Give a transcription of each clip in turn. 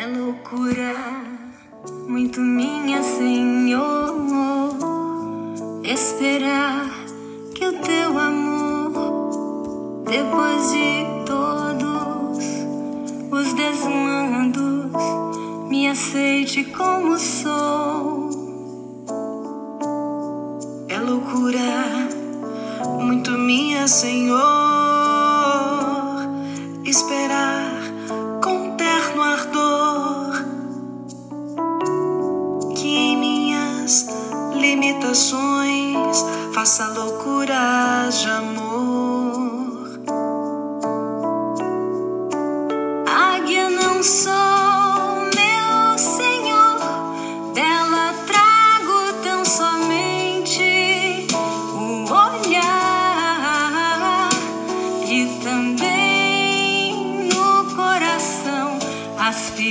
É loucura, muito minha, Senhor, esperar que o teu amor, depois de todos os desmandos, me aceite como sou. É loucura, muito minha, Senhor,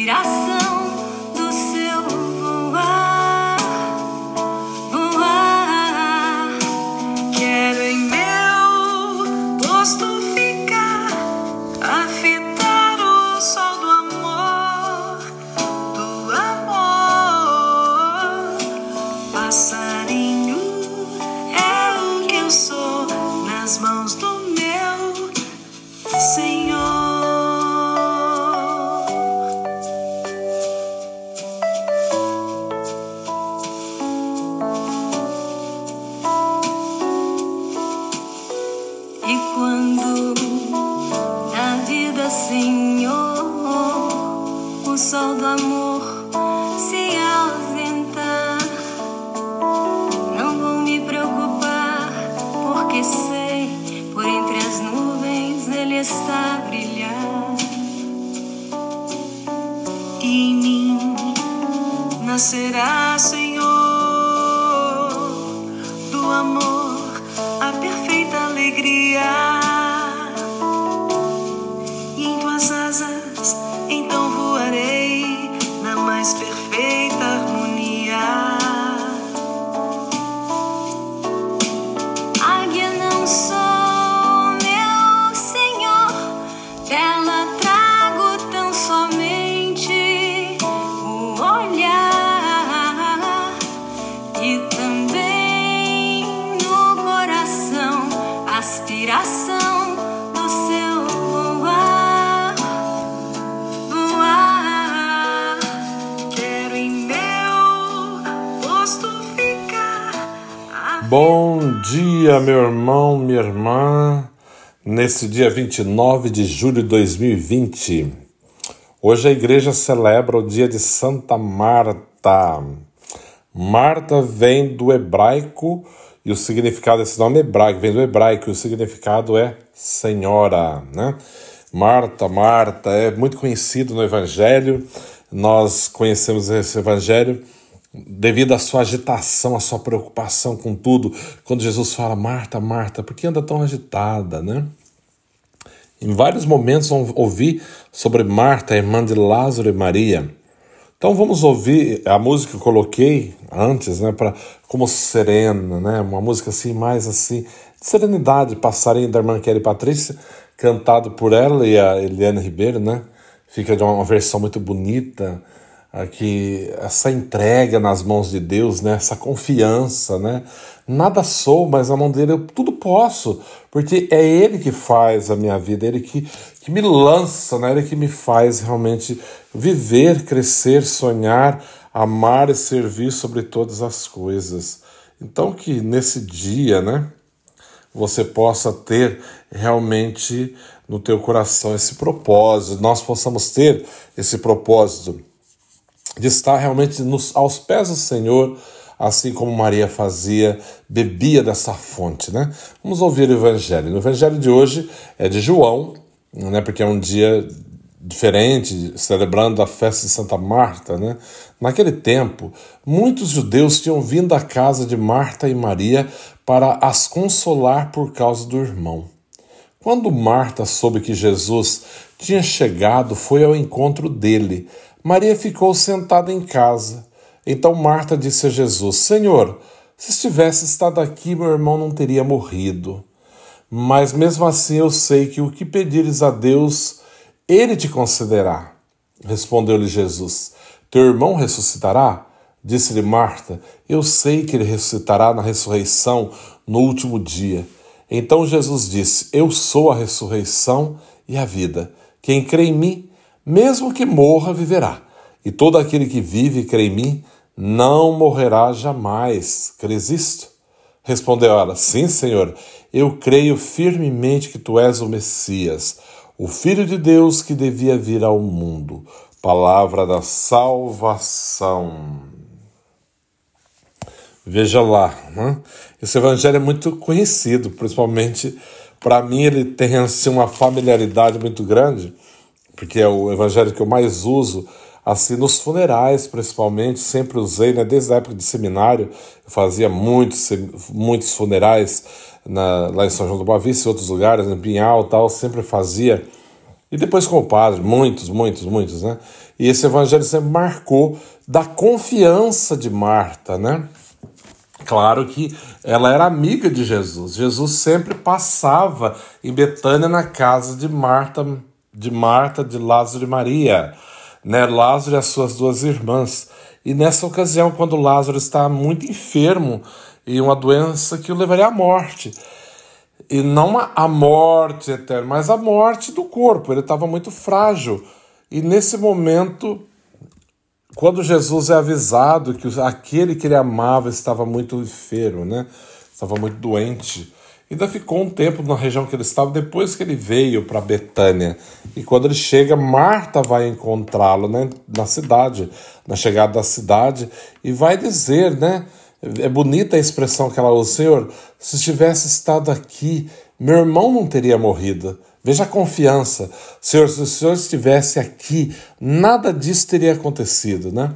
a aspiração do seu voar, voar. Quero em meu posto ficar, a fitar o sol do amor, do amor. Passarinho do Bom dia, meu irmão, minha irmã, nesse dia 29 de julho de 2020. Hoje a igreja celebra o dia de Santa Marta. Marta vem do hebraico e o significado desse nome hebraico vem do hebraico e o significado é senhora, né? Marta, Marta é muito conhecido no evangelho. Nós conhecemos esse evangelho devido à sua agitação, à sua preocupação com tudo. Quando Jesus fala, Marta, Marta, por que anda tão agitada, né? Em vários momentos vamos ouvir sobre Marta, irmã de Lázaro e Maria. Então vamos ouvir a música que eu coloquei antes, né, para como serena, né, uma música assim mais assim de serenidade, passarinho da irmã Kelly Patrícia, cantado por ela e a Eliane Ribeiro, né? Fica de uma versão muito bonita, aqui essa entrega nas mãos de Deus, né? Essa confiança, né? Nada sou, mas na mão dele eu tudo posso, porque é Ele que faz a minha vida, Ele que, que me lança, né? Ele que me faz realmente viver, crescer, sonhar, amar e servir sobre todas as coisas. Então que nesse dia, né? Você possa ter realmente no teu coração esse propósito, nós possamos ter esse propósito de estar realmente nos, aos pés do Senhor, assim como Maria fazia, bebia dessa fonte, né? Vamos ouvir o Evangelho. No Evangelho de hoje é de João, né? Porque é um dia diferente, celebrando a festa de Santa Marta, né? Naquele tempo, muitos judeus tinham vindo à casa de Marta e Maria para as consolar por causa do irmão. Quando Marta soube que Jesus tinha chegado, foi ao encontro dele. Maria ficou sentada em casa. Então Marta disse a Jesus: Senhor, se estivesse estado aqui, meu irmão não teria morrido. Mas mesmo assim eu sei que o que pedires a Deus, ele te concederá. Respondeu-lhe Jesus: Teu irmão ressuscitará? Disse-lhe Marta: Eu sei que ele ressuscitará na ressurreição no último dia. Então Jesus disse: Eu sou a ressurreição e a vida. Quem crê em mim, mesmo que morra, viverá. E todo aquele que vive e crê em mim, não morrerá jamais. Crês isto? Respondeu ela: Sim, Senhor, eu creio firmemente que tu és o Messias, o Filho de Deus que devia vir ao mundo. Palavra da salvação. Veja lá, né? esse evangelho é muito conhecido, principalmente para mim ele tem assim, uma familiaridade muito grande, porque é o evangelho que eu mais uso, assim nos funerais principalmente, sempre usei, né? desde a época de seminário, eu fazia muitos, muitos funerais na, lá em São João do Boa Vista e outros lugares, em Pinhal tal, sempre fazia, e depois com o padre, muitos, muitos, muitos, né? E esse evangelho sempre marcou da confiança de Marta, né? Claro que ela era amiga de Jesus. Jesus sempre passava em Betânia na casa de Marta, de Marta, de Lázaro e Maria, né? Lázaro e as suas duas irmãs. E nessa ocasião, quando Lázaro está muito enfermo e uma doença que o levaria à morte, e não a morte eterna, mas a morte do corpo. Ele estava muito frágil. E nesse momento quando Jesus é avisado que aquele que ele amava estava muito enfermo, né? estava muito doente, ainda ficou um tempo na região que ele estava depois que ele veio para Betânia. E quando ele chega, Marta vai encontrá-lo né? na cidade, na chegada da cidade, e vai dizer, né? É bonita a expressão que ela usa, Senhor, se tivesse estado aqui, meu irmão não teria morrido. Veja a confiança. Senhor, se o Senhor estivesse aqui, nada disso teria acontecido, né?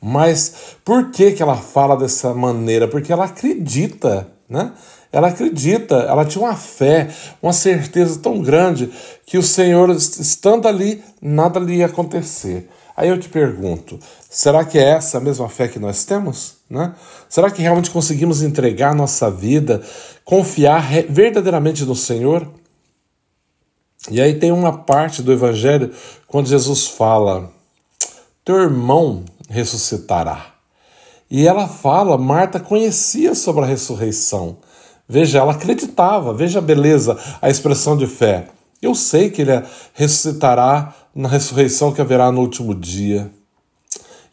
Mas por que, que ela fala dessa maneira? Porque ela acredita, né? Ela acredita, ela tinha uma fé, uma certeza tão grande que o Senhor, estando ali, nada lhe ia acontecer. Aí eu te pergunto, será que é essa a mesma fé que nós temos? Né? Será que realmente conseguimos entregar nossa vida, confiar verdadeiramente no Senhor? E aí tem uma parte do Evangelho quando Jesus fala: Teu irmão ressuscitará. E ela fala, Marta conhecia sobre a ressurreição. Veja, ela acreditava, veja a beleza, a expressão de fé. Eu sei que ele ressuscitará na ressurreição que haverá no último dia.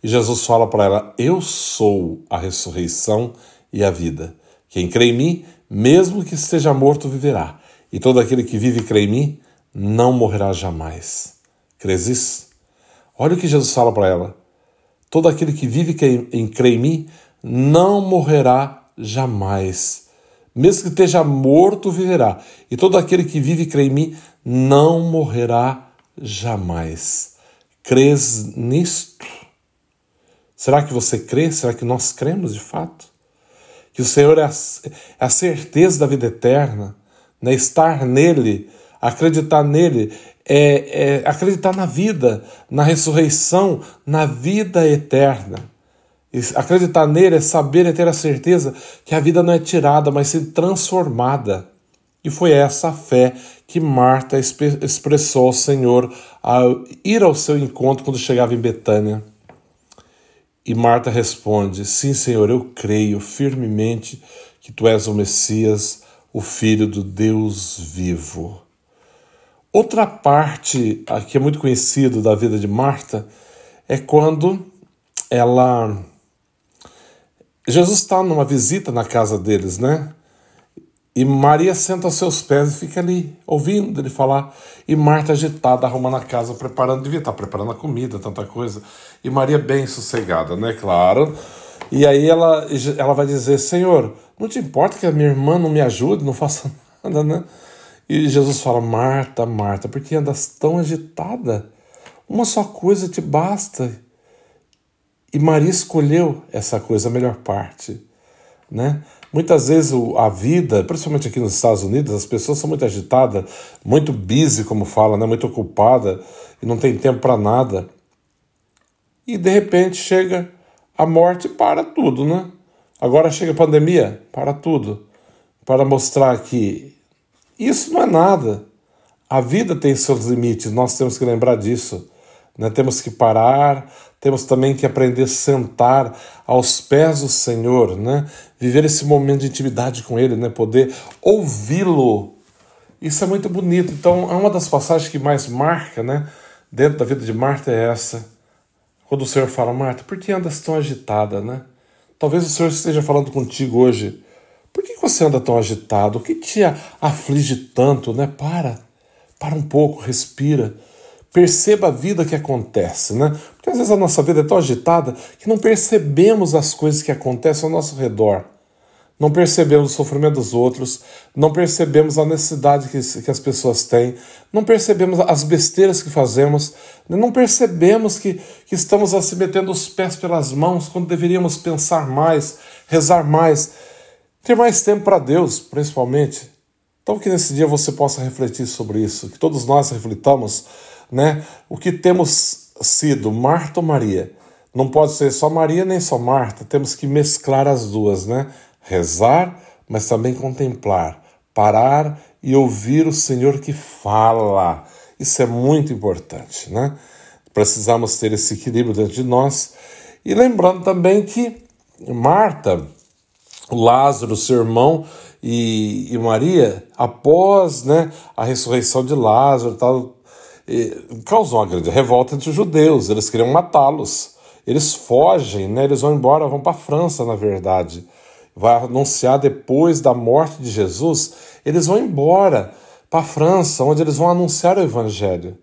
E Jesus fala para ela: Eu sou a ressurreição e a vida. Quem crê em mim, mesmo que esteja morto, viverá. E todo aquele que vive e crê em mim, não morrerá jamais. Crês isso? Olha o que Jesus fala para ela. Todo aquele que vive em crê em mim não morrerá jamais. Mesmo que esteja morto, viverá. E todo aquele que vive e crê em mim não morrerá jamais. Crês nisto? Será que você crê? Será que nós cremos de fato? Que o Senhor é a, é certeza da vida eterna, né? estar nele Acreditar nele é, é acreditar na vida, na ressurreição, na vida eterna. Acreditar nele é saber e ter a certeza que a vida não é tirada, mas sim transformada. E foi essa fé que Marta expressou ao Senhor ao ir ao seu encontro quando chegava em Betânia. E Marta responde: Sim, Senhor, eu creio firmemente que tu és o Messias, o Filho do Deus vivo. Outra parte que é muito conhecido da vida de Marta é quando ela. Jesus está numa visita na casa deles, né? E Maria senta aos seus pés e fica ali, ouvindo ele falar. E Marta agitada, arrumando a casa, preparando, devia estar preparando a comida, tanta coisa. E Maria bem sossegada, né? Claro. E aí ela, ela vai dizer: Senhor, não te importa que a minha irmã não me ajude, não faça nada, né? E Jesus fala: Marta, Marta, por que andas tão agitada? Uma só coisa te basta. E Maria escolheu essa coisa, a melhor parte. Né? Muitas vezes a vida, principalmente aqui nos Estados Unidos, as pessoas são muito agitadas, muito busy, como fala, né? muito ocupada e não tem tempo para nada. E de repente chega a morte para tudo, né? Agora chega a pandemia, para tudo, para mostrar que isso não é nada. A vida tem seus limites, nós temos que lembrar disso. Né? Temos que parar, temos também que aprender a sentar aos pés do Senhor, né? viver esse momento de intimidade com Ele, né? poder ouvi-lo. Isso é muito bonito. Então, é uma das passagens que mais marca né? dentro da vida de Marta é essa. Quando o Senhor fala, Marta, por que andas tão agitada? Né? Talvez o Senhor esteja falando contigo hoje. Por que você anda tão agitado? O que te aflige tanto? Né? Para, para um pouco, respira perceba a vida que acontece, né? Porque às vezes a nossa vida é tão agitada que não percebemos as coisas que acontecem ao nosso redor. Não percebemos o sofrimento dos outros, não percebemos a necessidade que, que as pessoas têm, não percebemos as besteiras que fazemos, não percebemos que, que estamos assim metendo os pés pelas mãos quando deveríamos pensar mais, rezar mais, ter mais tempo para Deus, principalmente. Então, que nesse dia você possa refletir sobre isso, que todos nós reflitamos né? O que temos sido, Marta ou Maria? Não pode ser só Maria nem só Marta, temos que mesclar as duas, né? Rezar, mas também contemplar, parar e ouvir o Senhor que fala. Isso é muito importante, né? Precisamos ter esse equilíbrio dentro de nós. E lembrando também que Marta, Lázaro, seu irmão, e, e Maria, após né, a ressurreição de Lázaro, tal, causou uma grande revolta entre os judeus, eles queriam matá-los. Eles fogem, né? eles vão embora, vão para a França, na verdade. Vai anunciar depois da morte de Jesus, eles vão embora para a França, onde eles vão anunciar o Evangelho.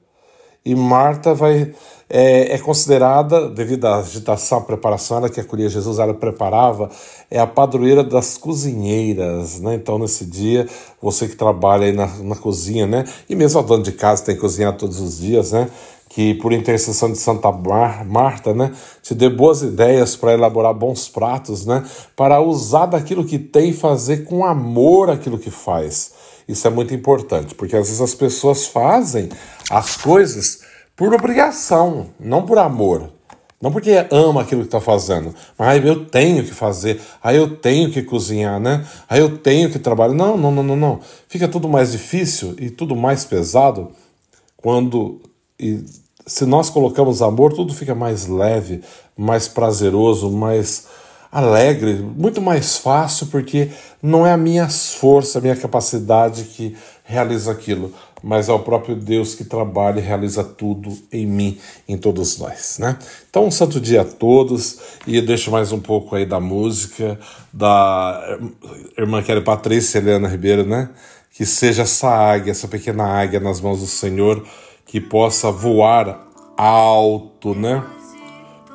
E Marta vai é, é, considerada, devido à agitação, à preparação, ela que acolhia Jesus, ela preparava, é a padroeira das cozinheiras, né? Então, nesse dia, você que trabalha aí na, na cozinha, né? E mesmo a dona de casa tem que cozinhar todos os dias, né? Que por intercessão de Santa Mar Marta, né, te dê boas ideias para elaborar bons pratos, né, para usar daquilo que tem e fazer com amor aquilo que faz. Isso é muito importante, porque às vezes as pessoas fazem as coisas por obrigação, não por amor. Não porque ama aquilo que está fazendo, mas aí eu tenho que fazer, aí eu tenho que cozinhar, né? Aí eu tenho que trabalhar. Não, não, não, não, não. Fica tudo mais difícil e tudo mais pesado quando. E se nós colocamos amor, tudo fica mais leve, mais prazeroso, mais alegre, muito mais fácil, porque não é a minha força, a minha capacidade que realiza aquilo, mas é o próprio Deus que trabalha e realiza tudo em mim, em todos nós, né? Então, um santo dia a todos e deixo mais um pouco aí da música da irmã Kelly Patrícia Helena Ribeiro, né? Que seja essa águia, essa pequena águia nas mãos do Senhor, que possa voar alto, né?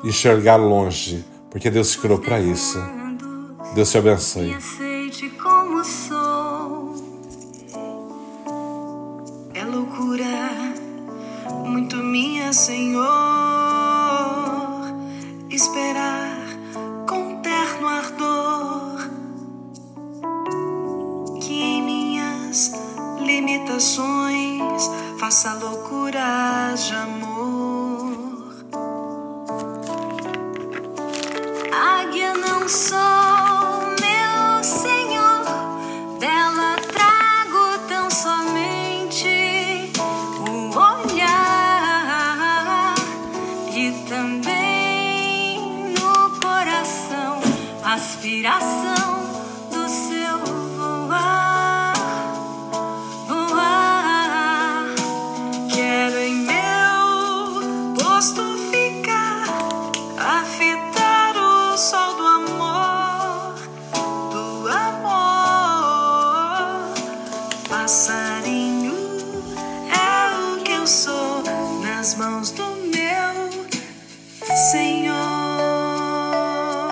Enxergar longe porque Deus criou para isso. Deus te abençoe. Limitações faça loucuras de amor. sou, meu